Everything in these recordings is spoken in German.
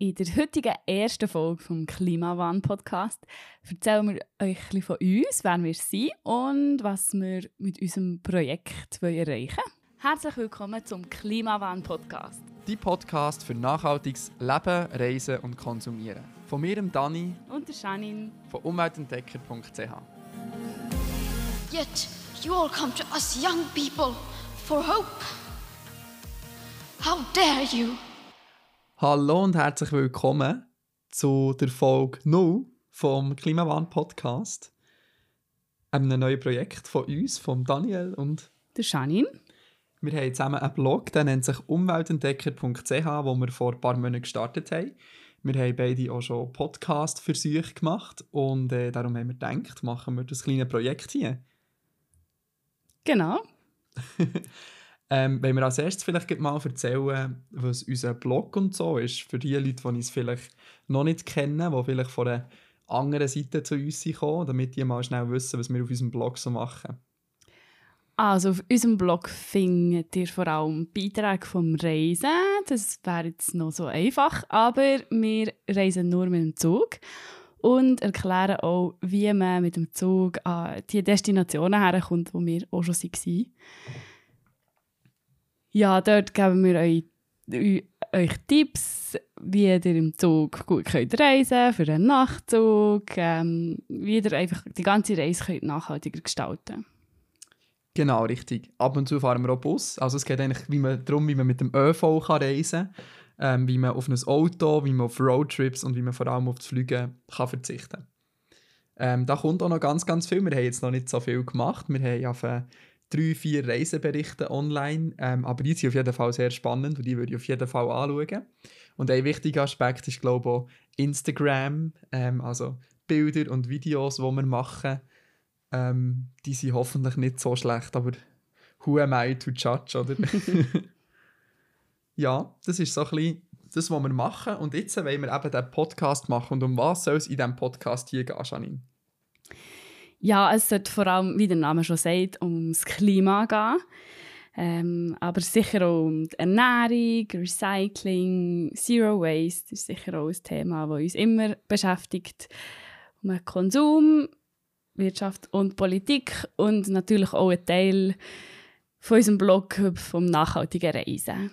In der heutigen ersten Folge vom Klimawandel-Podcast erzählen wir euch ein bisschen von uns, wer wir sind und was wir mit unserem Projekt erreichen wollen. Herzlich willkommen zum Klimawandel-Podcast. Die Podcast für nachhaltiges Leben, Reisen und Konsumieren. Von mir, dem Dani Und der Janine. von umweltentdecker.ch. Yet you all come to us young people for hope. How dare you? Hallo und herzlich willkommen zu der Folge 0 vom Klimawandel-Podcast. Einem neuen Projekt von uns, von Daniel und Der Janine. Wir haben zusammen einen Blog, der nennt sich umweltentdecker.ch, wo wir vor ein paar Monaten gestartet haben. Wir haben beide auch schon Podcast-Versuche gemacht und äh, darum haben wir gedacht, machen wir das kleine Projekt hier. Genau. Ähm, wenn wir als erstes vielleicht mal erzählen, was unser Blog und so ist, für die Leute, die uns vielleicht noch nicht kennen, die vielleicht von einer anderen Seite zu uns sind gekommen, damit die mal schnell wissen, was wir auf unserem Blog so machen. Also auf unserem Blog findet ihr vor allem Beiträge vom Reisen. Das wäre jetzt noch so einfach, aber wir reisen nur mit dem Zug und erklären auch, wie man mit dem Zug an die Destinationen herkommt, wo wir auch schon waren. Ja, dort geben wir euch, eu- euch Tipps, wie ihr im Zug gut könnt reisen für einen Nachtzug, ähm, wie ihr einfach die ganze Reise könnt nachhaltiger gestalten. Genau, richtig. Ab und zu fahren wir auch Bus. Also es geht eigentlich wie man, darum, wie man mit dem ÖV kann reisen kann, ähm, wie man auf ein Auto, wie man auf Roadtrips und wie man vor allem auf das Fliegen kann verzichten ähm, Da kommt auch noch ganz, ganz viel. Wir haben jetzt noch nicht so viel gemacht. Wir haben auf äh, drei, vier Reiseberichte online, ähm, aber die sind auf jeden Fall sehr spannend und die würde ich auf jeden Fall anschauen. Und ein wichtiger Aspekt ist, glaube ich, auch Instagram, ähm, also Bilder und Videos, die wir machen. Ähm, die sind hoffentlich nicht so schlecht, aber who am I to judge, oder? ja, das ist so ein bisschen das, was wir machen. Und jetzt wollen wir eben diesen Podcast machen. Und um was soll es in diesem Podcast hier gehen, Janine? Ja, es sollte vor allem, wie der Name schon sagt, ums Klima gehen. Ähm, aber sicher auch um die Ernährung, Recycling, Zero Waste ist sicher auch ein Thema, das uns immer beschäftigt. Um den Konsum, Wirtschaft und Politik und natürlich auch ein Teil von unserem Blog vom nachhaltigen Reisen.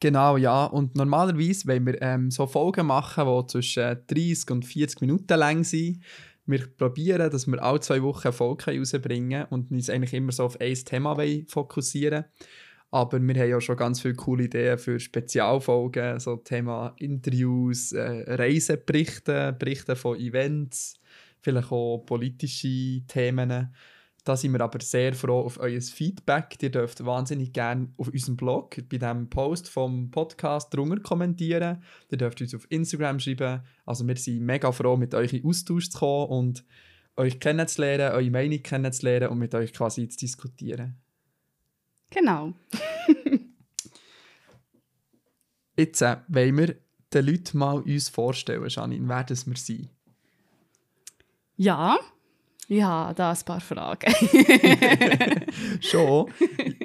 Genau, ja. Und normalerweise wollen wir ähm, so Folgen machen, die zwischen 30 und 40 Minuten lang sind. Wir probieren, dass wir alle zwei Wochen eine Folge rausbringen und uns eigentlich immer so auf ein Thema fokussieren Aber wir haben ja schon ganz viele coole Ideen für Spezialfolgen, so Thema Interviews, äh, Reiseberichte, Berichte von Events, vielleicht auch politische Themen. Da sind wir aber sehr froh auf euer Feedback. Ihr dürft wahnsinnig gerne auf unserem Blog bei dem Post vom Podcast drunter kommentieren. Ihr dürft uns auf Instagram schreiben. Also wir sind mega froh, mit euch in Austausch zu kommen und euch kennenzulernen, eure Meinung kennenzulernen und mit euch quasi zu diskutieren. Genau. Jetzt äh, wollen wir den Leuten mal uns vorstellen, Janine, wer das wir sind. Ja, ja, da ein paar Fragen. Schon.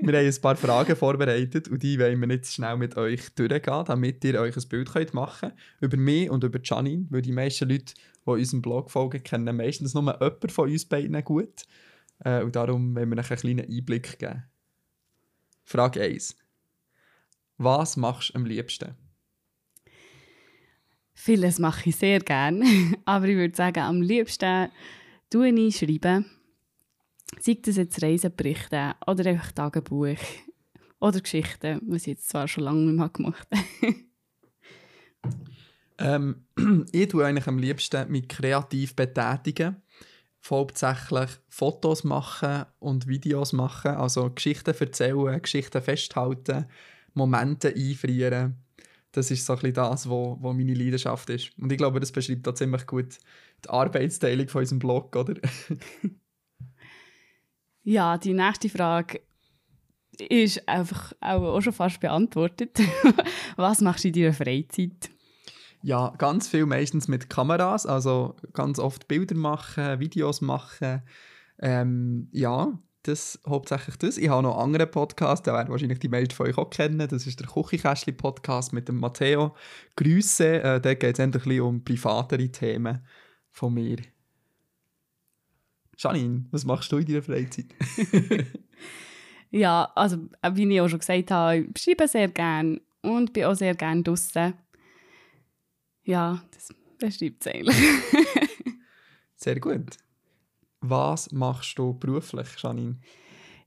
wir haben ein paar Fragen vorbereitet und die wollen wir jetzt schnell mit euch durchgehen, damit ihr euch ein Bild könnt machen könnt über mich und über Janine, weil die meisten Leute, die unserem Blog folgen, kennen meistens nur jemanden von uns beiden gut. Äh, und darum wollen wir euch einen kleinen Einblick geben. Frage 1. Was machst du am liebsten? Vieles mache ich sehr gerne, aber ich würde sagen, am liebsten ich schreiben. Sei das jetzt Reiseberichte oder einfach Tagebuch oder Geschichten, was ich jetzt zwar schon lange nicht mehr gemacht habe. Ähm, ich tue eigentlich am liebsten mich kreativ betätigen. Hauptsächlich Fotos machen und Videos machen, also Geschichten erzählen, Geschichten festhalten, Momente einfrieren. Das ist so ein bisschen das, wo meine Leidenschaft ist. Und ich glaube, das beschreibt auch ziemlich gut die Arbeitsteilung von unserem Blog, oder? Ja, die nächste Frage ist einfach auch, schon fast beantwortet. was machst du in deiner Freizeit? Ja, ganz viel meistens mit Kameras, also ganz oft Bilder machen, Videos machen. Ähm, ja, das hauptsächlich das. Ich habe noch einen anderen Podcast, den werden wahrscheinlich die meisten von euch auch kennen. Das ist der Küchenkästchen-Podcast mit dem Matteo. Grüße. Äh, da geht es endlich um privatere Themen von mir. Janine, was machst du in deiner Freizeit? ja, also wie ich auch schon gesagt habe, ich schreibe sehr gerne und bin auch sehr gerne draußen. Ja, das beschreibt es eigentlich. sehr gut. Was machst du beruflich, Janine?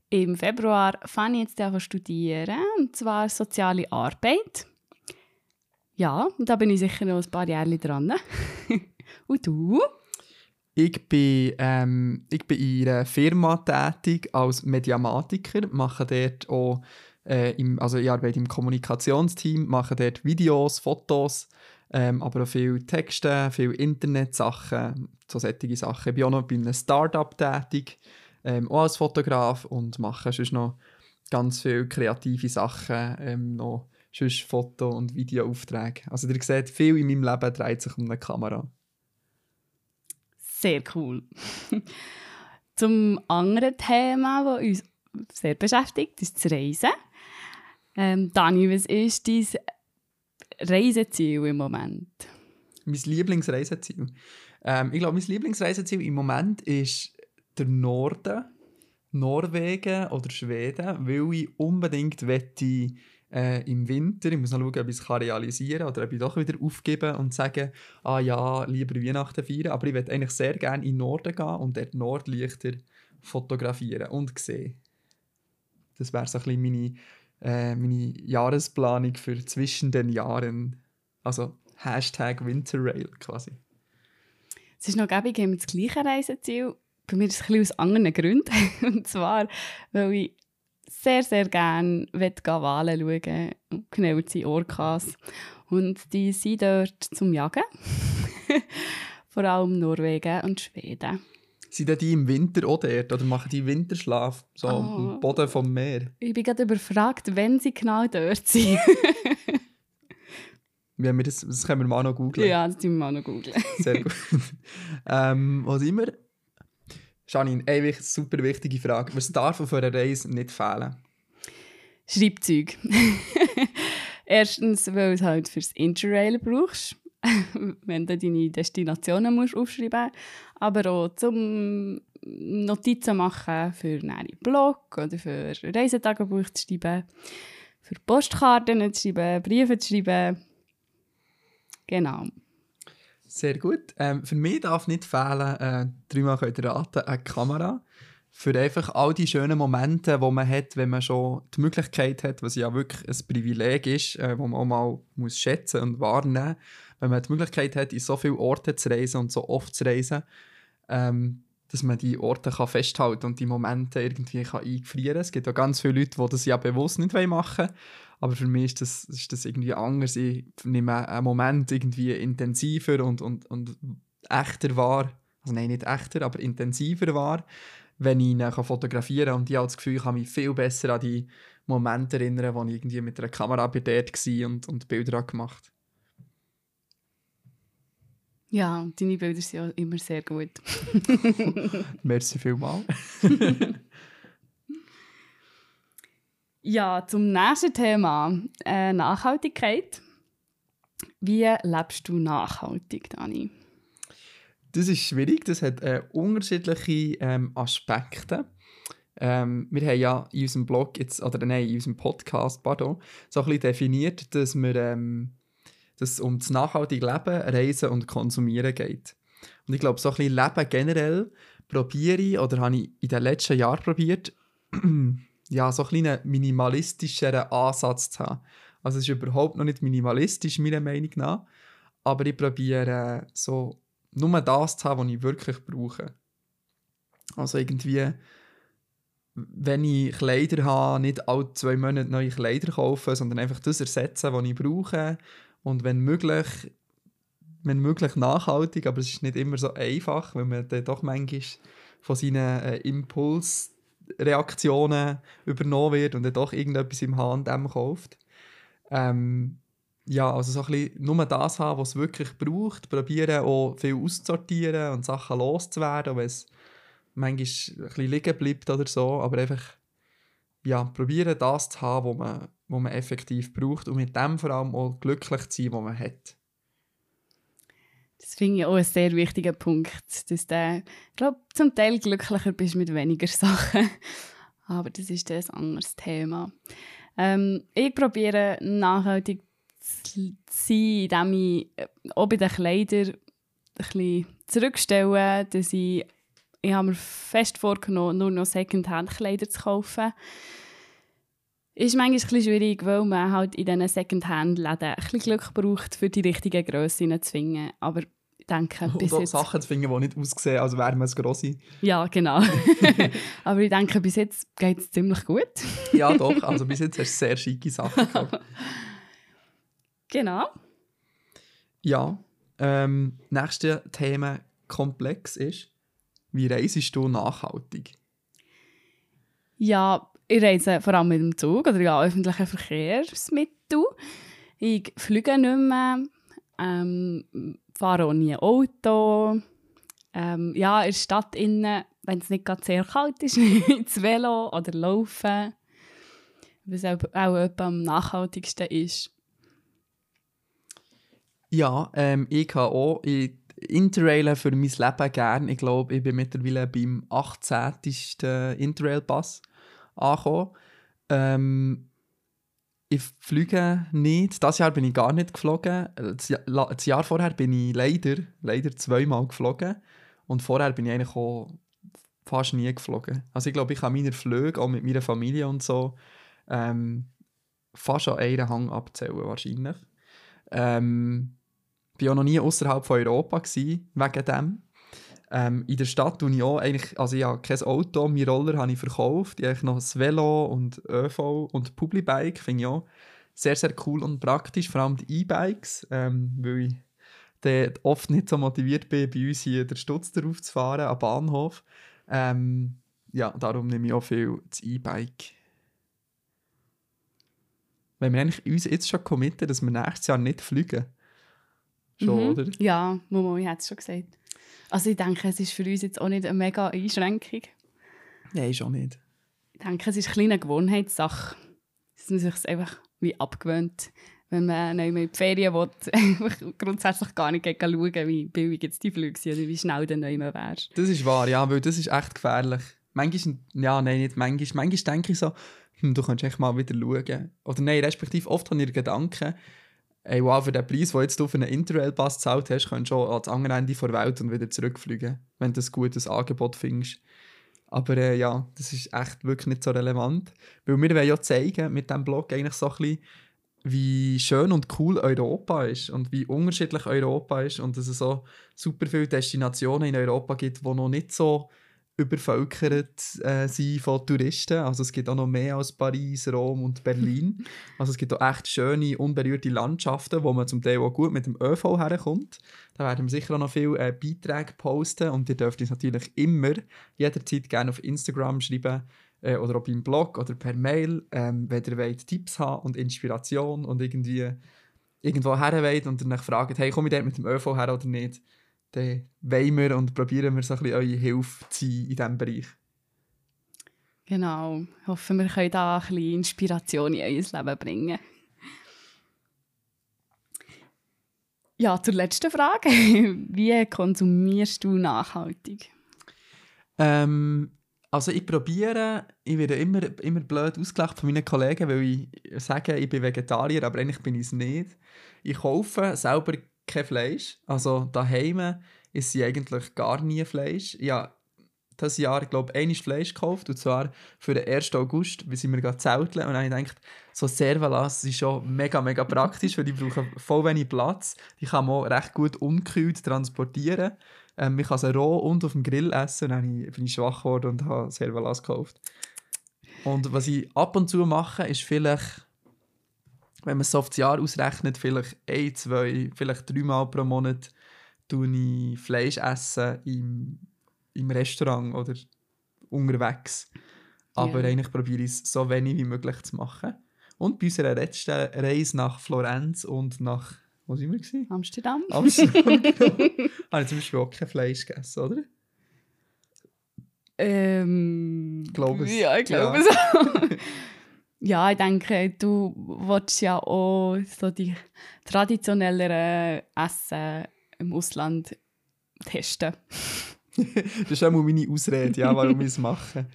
Im Februar fange ich jetzt an studieren, und zwar soziale Arbeit. Ja, und da bin ich sicher noch ein paar Jahre dran. und du? Ich bin, ähm, ich bin in einer Firma tätig als Mediamatiker, mache dort auch, äh, im, also ich arbeite im Kommunikationsteam, mache dort Videos, Fotos, ähm, aber auch viele Texte, viele Internetsachen, so solche Sachen. Ich bin auch noch bei einem Startup tätig, ähm, auch als Fotograf und mache sonst noch ganz viele kreative Sachen, ähm, noch sonst Foto- und Videoaufträge. Also ihr seht, viel in meinem Leben dreht sich um eine Kamera. Sehr cool. Zum anderen Thema, das uns sehr beschäftigt, ist das Reisen. Ähm, Dani, was ist dein Reiseziel im Moment? Mein Lieblingsreiseziel? Ähm, ich glaube, mein Lieblingsreiseziel im Moment ist der Norden, Norwegen oder Schweden, weil ich unbedingt wette äh, im Winter. Ich muss noch schauen, ob ich es realisieren kann oder ob ich doch wieder aufgeben und sagen, ah ja, lieber Weihnachten feiern. Aber ich würde eigentlich sehr gerne in den Norden gehen und dort Nordlichter fotografieren und sehen. Das wäre so ein bisschen meine, äh, meine Jahresplanung für zwischen den Jahren. Also Hashtag Winterrail quasi. Es ist noch gäbig, haben wir das gleiche Reiseziel. Bei mir ist es ein bisschen aus anderen Gründen. und zwar, weil ich sehr, sehr gerne Wahlen schauen, genau die Orcas. Und die sind dort zum Jagen. Vor allem Norwegen und Schweden. Sind die im Winter auch dort oder machen die Winterschlaf so oh. am Boden vom Meer? Ich bin gerade überfragt, wenn sie genau dort sind. ja, das, das können wir mal noch googeln. Ja, das können wir mal noch googeln. Sehr gut. ähm, was immer Janine, eine super wichtige Frage. Was darf auf einer Reise nicht fehlen? Schreibzeug. Erstens, weil du es halt fürs Interrail brauchst, wenn du deine Destinationen musst aufschreiben musst. Aber auch zum Notizen machen für einen Blog oder für Reisetagebuch zu schreiben, für Postkarten zu schreiben, Briefe zu schreiben. Genau. Sehr gut. Ähm, für mich darf nicht fehlen, äh, dreimal könnt ihr raten, eine Kamera. Für einfach all die schönen Momente, die man hat, wenn man schon die Möglichkeit hat, was ja wirklich ein Privileg ist, äh, wo man auch mal muss schätzen und wahrnehmen wenn man die Möglichkeit hat, in so viele Orte zu reisen und so oft zu reisen, ähm, dass man die Orte kann festhalten und die Momente irgendwie kann einfrieren kann. Es gibt auch ganz viele Leute, die das ja bewusst nicht machen wollen. Aber für mich ist das, ist das irgendwie anders. Ich nehme einen Moment irgendwie intensiver und, und, und echter wahr. Also nein, nicht echter, aber intensiver wahr, wenn ich ihn fotografieren kann. Und ich habe das Gefühl, ich kann mich viel besser an die Momente erinnern, wo ich irgendwie mit einer Kamera bei dort war und, und Bilder gemacht ja, deine Bilder sind ja immer sehr gut. Merci vielmals. Ja, zum nächsten Thema. Äh, Nachhaltigkeit. Wie lebst du nachhaltig, Dani? Das ist schwierig. Das hat äh, unterschiedliche ähm, Aspekte. Ähm, wir haben ja in unserem Blog, jetzt, oder nein, in unserem Podcast, pardon, so ein bisschen definiert, dass, wir, ähm, dass es um das nachhaltige Leben, Reisen und Konsumieren geht. Und ich glaube, so ein bisschen Leben generell probiere ich, oder habe ich in den letzten Jahren probiert, ja, so ein einen minimalistischeren Ansatz zu haben. Also es ist überhaupt noch nicht minimalistisch, meiner Meinung nach, aber ich probiere so nur das zu haben, was ich wirklich brauche. Also irgendwie, wenn ich Kleider habe, nicht alle zwei Monate neue Kleider kaufen, sondern einfach das ersetzen, was ich brauche und wenn möglich, wenn möglich nachhaltig, aber es ist nicht immer so einfach, weil man dann doch manchmal von seinen äh, Impuls Reaktionen übernommen wird und dann doch irgendetwas im H&M kauft. Ähm, ja, also so ein bisschen nur das haben, was es wirklich braucht. Probieren auch viel auszusortieren und Sachen loszuwerden, wenn es manchmal ein bisschen liegen bleibt oder so, aber einfach ja, probieren das zu haben, was man, was man effektiv braucht und mit dem vor allem auch glücklich zu sein, was man hat. Das finde ich auch einen sehr wichtigen Punkt, dass du, ich glaube, zum Teil glücklicher bist mit weniger Sachen. Aber das ist ein anderes Thema. Ähm, ich probiere nachhaltig zu sein, indem ich äh, auch bei den Kleidern ein bisschen zurückstelle, dass ich, ich habe mir fest vorgenommen, nur noch Secondhand-Kleider zu kaufen. Ist manchmal ein bisschen schwierig, weil man halt in diesen Secondhand-Läden ein bisschen Glück braucht, für die richtigen Grössen zu finden. Aber ich denke, bis Und jetzt... Sachen zu finden, die nicht aussehen, als wären wir ein Grossi. Ja, genau. Aber ich denke, bis jetzt geht es ziemlich gut. Ja, doch. Also bis jetzt hast du sehr schicke Sachen gehabt. Genau. Ja. Ähm, nächste Themenkomplex ist, wie reisest du nachhaltig? Ja, ich reise vor allem mit dem Zug oder ja, öffentlichen Verkehrsmittel. Ich fliege nicht mehr, ähm, fahre auch nie Auto. Ähm, ja, in der Stadt, innen, wenn es nicht gerade sehr kalt ist, ins Velo oder laufen. Was auch, auch etwa am nachhaltigsten ist. Ja, ähm, ich habe auch ich Interrailen für mein Leben gern. Ich glaube, ich bin mittlerweile beim 18. Interrail-Pass angekommen. Ähm, ich fliege nicht. Das Jahr bin ich gar nicht geflogen. Das Jahr, vorher bin ich leider, leider zweimal geflogen. Und vorher bin ich eigentlich fast nie geflogen. Also ich glaube, ich kann meine Flüge, auch mit meiner Familie und so, ähm, fast an einen Hang abzählen wahrscheinlich. Ähm, ich war auch noch nie außerhalb von Europa gewesen, wegen dem. Ähm, in der Stadt tue ich auch eigentlich, also ich habe kein Auto, meine Roller habe ich verkauft. Ich habe noch ein Velo und ÖV und Publibike, finde ich auch sehr, sehr cool und praktisch, vor allem die E-Bikes, ähm, weil ich dann oft nicht so motiviert bin, bei uns hier den Stutz darauf zu fahren, am Bahnhof. Ähm, ja, darum nehme ich auch viel das E-Bike. Wenn wir eigentlich uns jetzt schon committen, dass wir nächstes Jahr nicht fliegen. Schon, Mhm. oder? Ja, Momo, ich hätte es schon gesagt. Also ich denke, es ist für uns jetzt auch nicht eine mega Einschränkung. Nein, schon nicht. Ich denke, es ist eine kleine Gewohnheitssache, dass man sich einfach wie abgewöhnt, wenn man nicht mehr in die Ferien will, einfach grundsätzlich gar nicht schauen, wie billig jetzt die Flüge sind oder wie schnell du neu wärst. Das ist wahr, ja, weil das ist echt gefährlich. Manchmal, ja, nein, nicht manchmal. Manchmal denke ich so, hm, du könntest echt mal wieder schauen. Oder nein, respektive oft habe ich Gedanken, ey, wow, für den Preis, den jetzt du für einen Interrail-Pass gezahlt hast, könntest du schon ans andere Ende der Welt und wieder zurückfliegen, wenn du ein gutes Angebot findest. Aber äh, ja, das ist echt wirklich nicht so relevant. Weil wir wollen ja zeigen mit diesem Blog eigentlich so ein bisschen, wie schön und cool Europa ist und wie unterschiedlich Europa ist und dass es so super viele Destinationen in Europa gibt, die noch nicht so übervölkert äh, sind von Touristen. Also es gibt auch noch mehr als Paris, Rom und Berlin. Also es gibt auch echt schöne, unberührte Landschaften, wo man zum Teil auch gut mit dem ÖV herkommt. Da werden wir sicher auch noch viele äh, Beiträge posten und ihr dürft uns natürlich immer jederzeit gerne auf Instagram schreiben äh, oder auch beim Blog oder per Mail, ähm, wenn ihr wollt, Tipps haben und Inspiration und irgendwie irgendwo her wollt und dann fragt, hey, komme ich dort mit dem ÖV her oder nicht, dann wollen wir und probieren wir so ein bisschen eure Hilfe zu sein in diesem Bereich. Genau. Ich hoffe, wir können da ein bisschen Inspiration in euer Leben bringen. Ja, zur letzten Frage. Wie konsumierst du nachhaltig? Ähm, also ich probiere, ich werde immer, immer blöd ausgelacht von meinen Kollegen, weil ich sage, ich bin Vegetarier, aber eigentlich bin ich es nicht. Ich kaufe selber kein Fleisch. Also daheim ist sie eigentlich gar nie Fleisch. Ja, das Jahr, glaube ich, einmal Fleisch gekauft, und zwar für den 1. August, wie sind wir gerade zelteln. Und dann habe ich gedacht, so Servalas ist schon mega, mega praktisch, weil die brauchen voll wenig Platz. Die kann man auch recht gut unkühlt transportieren. Ähm, ich kann sie roh und auf dem Grill essen. Dann bin ich schwach geworden und habe Servalas gekauft. Und was ich ab und zu mache, ist vielleicht, wenn man es so auf das Jahr ausrechnet, vielleicht ein, zwei, vielleicht dreimal pro Monat tue ich Fleisch essen im, im Restaurant oder unterwegs. Aber Ja. eigentlich probiere ich es so wenig wie möglich zu machen. Und bei unserer letzten Reise nach Florenz und nach, wo sind wir? Gewesen? Amsterdam? Amsterdam, genau. Habe ich zum Beispiel auch kein Fleisch gegessen, oder? Ähm, Glaube es. Ja, ich glaube Ja. so. ja, ich denke, du willst ja auch so die traditionelleren Essen im Ausland testen. das ist auch meine Ausrede, ja, warum ich es mache.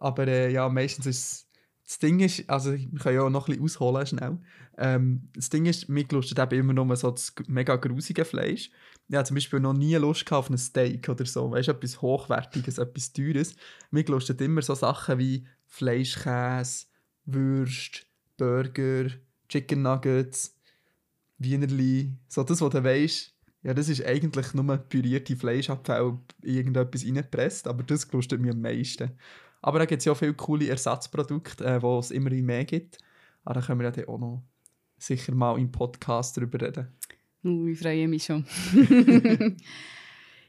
Aber äh, ja, meistens ist es- das Ding ist, also wir können ja auch noch ein bisschen ausholen schnell. Ähm, das Ding ist, mir lustet eben immer nur so das mega grusige Fleisch. Ich habe zum Beispiel noch nie Lust auf ein Steak oder so, weißt du, etwas Hochwertiges, etwas Teures. Mir lustet immer so Sachen wie Fleischkäse, Würste, Burger, Chicken Nuggets, Wienerli, so das, was du weißt, ja, das ist eigentlich nur pürierte Fleischabfälle in irgendetwas reingepresst, aber das lustet mir am meisten. Aber da gibt es ja auch viele coole Ersatzprodukte, äh, wo es immer mehr gibt. Aber da können wir ja dann auch noch sicher mal im Podcast drüber reden. Uh, ich freue mich schon.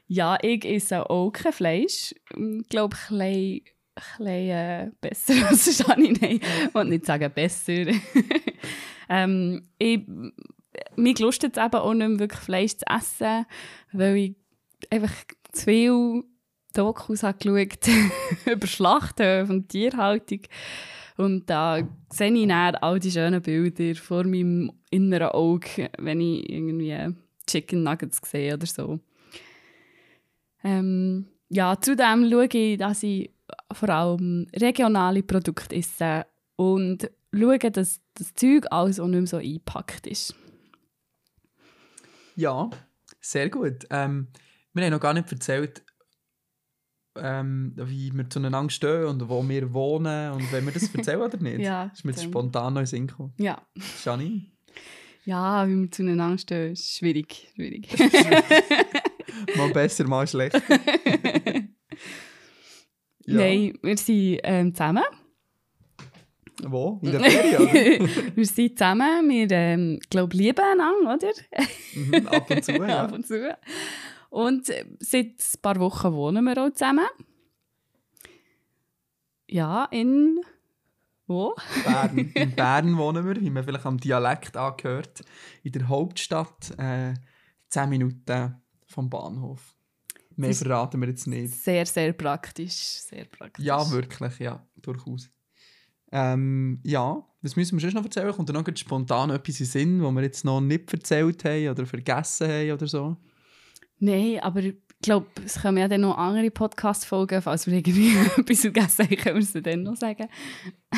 ja, ich esse auch kein Fleisch. Ich glaube, ein bisschen, äh, besser als Shani. Nein, ich will nicht sagen besser. ähm, ich, mich lustet es eben auch nicht mehr wirklich Fleisch zu essen, weil ich einfach zu viel Dokus habe geschaut über Schlachthöfe und Tierhaltung. Und da sehe ich dann all die schönen Bilder vor meinem inneren Auge, wenn ich irgendwie Chicken Nuggets sehe oder so. Ähm, ja, zudem schaue ich, dass ich vor allem regionale Produkte esse und schaue, dass das Zeug alles auch nicht mehr so eingepackt ist. Ja, sehr gut. Ähm, wir haben noch gar nicht erzählt, ähm, wie wir zueinander stehen und wo wir wohnen und wenn wir das erzählen oder nicht. Ja, ist mir jetzt spontan noch in. Ja, Janine? ja wie wir zueinander stehen, ist schwierig. schwierig. Mal besser, mal schlechter. Ja. Nein, wir sind ähm, zusammen. Wo? In der Ferien? wir sind zusammen, wir ähm, glaub, lieben einander, oder? mhm, ab und zu, ja. Ab und zu. Und äh, seit ein paar Wochen wohnen wir auch zusammen. Ja, in... Wo? Bern. In Bern wohnen wir, wie man vielleicht am Dialekt angehört. In der Hauptstadt, äh, 10 Minuten vom Bahnhof. Mehr Das verraten wir jetzt nicht. Sehr, sehr praktisch. Sehr praktisch. Ja, wirklich, ja, durchaus. Ähm, ja, was müssen wir sonst noch erzählen? Kommt da noch spontan etwas in Sinn, was wir jetzt noch nicht erzählt haben oder vergessen haben oder so? Nein, aber ich glaube, es kommen ja dann noch andere Podcast-Folgen. Falls wir irgendwie etwas vergessen haben, können wir es dann noch sagen.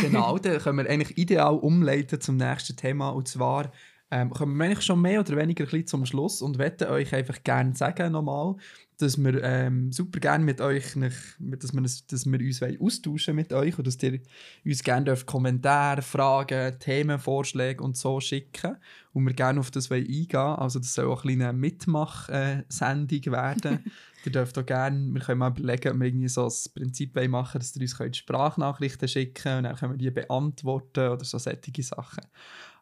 Genau, dann können wir eigentlich ideal umleiten zum nächsten Thema. Und zwar ähm, kommen wir eigentlich schon mehr oder weniger ein bisschen zum Schluss und möchten euch einfach gerne sagen nochmal, dass wir ähm, super gerne mit euch, nicht, dass wir, dass wir uns austauschen mit euch und dass ihr uns gerne dürft Kommentare, Fragen, Themenvorschläge und so schicken und wir gerne auf das eingehen Also das soll auch eine kleine Mitmach-Sendung werden. ihr dürft auch gerne, wir können mal überlegen, ob wir irgendwie so das Prinzip machen dass ihr uns Sprachnachrichten schicken und dann können wir die beantworten oder so solche Sachen.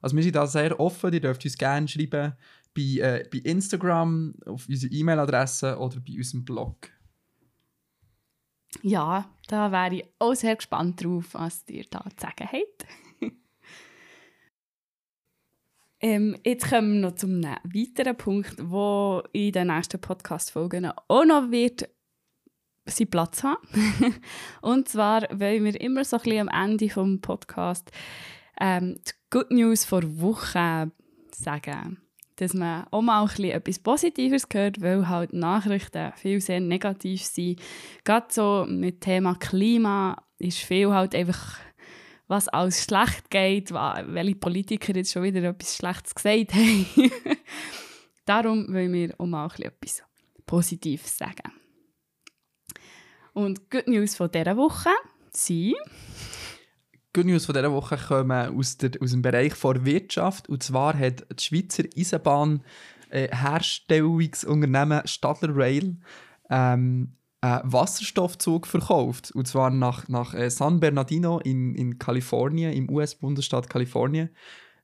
Also wir sind da sehr offen, ihr dürft uns gerne schreiben bei, äh, bei Instagram, auf unsere E-Mail-Adresse oder bei unserem Blog. Ja, da wäre ich auch sehr gespannt drauf, was ihr da zu sagen habt. ähm, jetzt kommen wir noch zum weiteren Punkt, wo in den nächsten Podcast-Folgen auch noch wird seinen Platz haben. Und zwar wollen wir immer so ein bisschen am Ende des Podcasts ähm, Good News vor Woche sagen. Dass man auch mal ein bisschen etwas Positives hört, weil halt Nachrichten viel sehr negativ sind. Gerade so mit Thema Klima ist viel halt einfach, was alles schlecht geht, welche Politiker jetzt schon wieder etwas Schlechtes gesagt haben. Darum wollen wir auch mal ein bisschen etwas Positives sagen. Und Good News von dieser Woche sind... Good News von dieser Woche kommen aus, der, aus dem Bereich der Wirtschaft. Und zwar hat die Schweizer Eisenbahn äh, Stadler Rail ähm, einen Wasserstoffzug verkauft. Und zwar nach, nach äh, San Bernardino in, in Kalifornien, im US-Bundesstaat Kalifornien,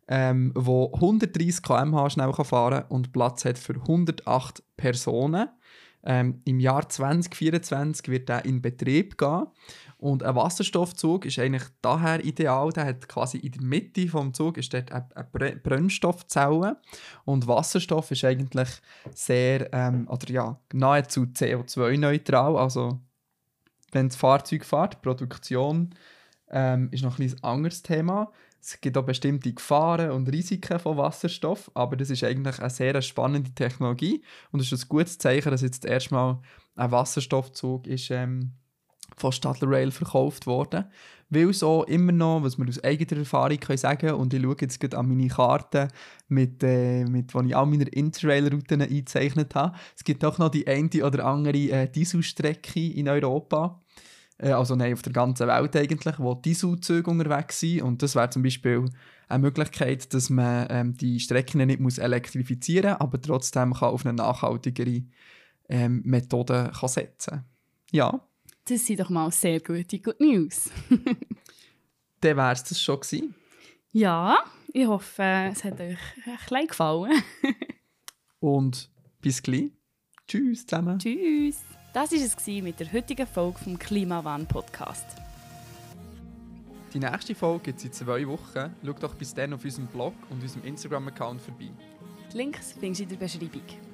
ähm, wo 130 km/h schnell kann fahren und Platz hat für 108 Personen. Ähm, Im Jahr 2024 wird er in Betrieb gehen. Und ein Wasserstoffzug ist eigentlich daher ideal. Der hat quasi in der Mitte vom Zug ist dort eine, eine Br- Brennstoffzelle. Und Wasserstoff ist eigentlich sehr, ähm, oder ja, nahezu CO2-neutral. Also wenn das Fahrzeug fährt. Produktion ähm, ist noch ein ein anderes Thema. Es gibt auch bestimmte Gefahren und Risiken von Wasserstoff, aber das ist eigentlich eine sehr spannende Technologie und es ist ein gutes Zeichen, dass jetzt erstmal ein Wasserstoffzug ist, ähm, von Stadler Rail verkauft worden. Weil so immer noch, was wir aus eigener Erfahrung können sagen und ich schaue jetzt gerade an meine Karte, mit, äh, mit wo ich all meine Interrail-Routen eingezeichnet habe, es gibt auch noch die eine oder andere äh, Dieselstrecke in Europa, äh, also nein, auf der ganzen Welt eigentlich, wo Dieselzüge unterwegs sind und das wäre zum Beispiel eine Möglichkeit, dass man ähm, die Strecken nicht muss elektrifizieren muss, aber trotzdem kann auf eine nachhaltigere ähm, Methode kann setzen Ja. Das sind doch mal sehr gute Good News. Dann wäre es das schon gewesen. Ja, ich hoffe, es hat euch ein bisschen gefallen. Und bis gleich. Tschüss zusammen. Tschüss. Das war es mit der heutigen Folge vom Klimawandel Podcast. Die nächste Folge gibt es in zwei Wochen. Schau doch bis dann auf unserem Blog und unserem Instagram-Account vorbei. Die Links findest du in der Beschreibung.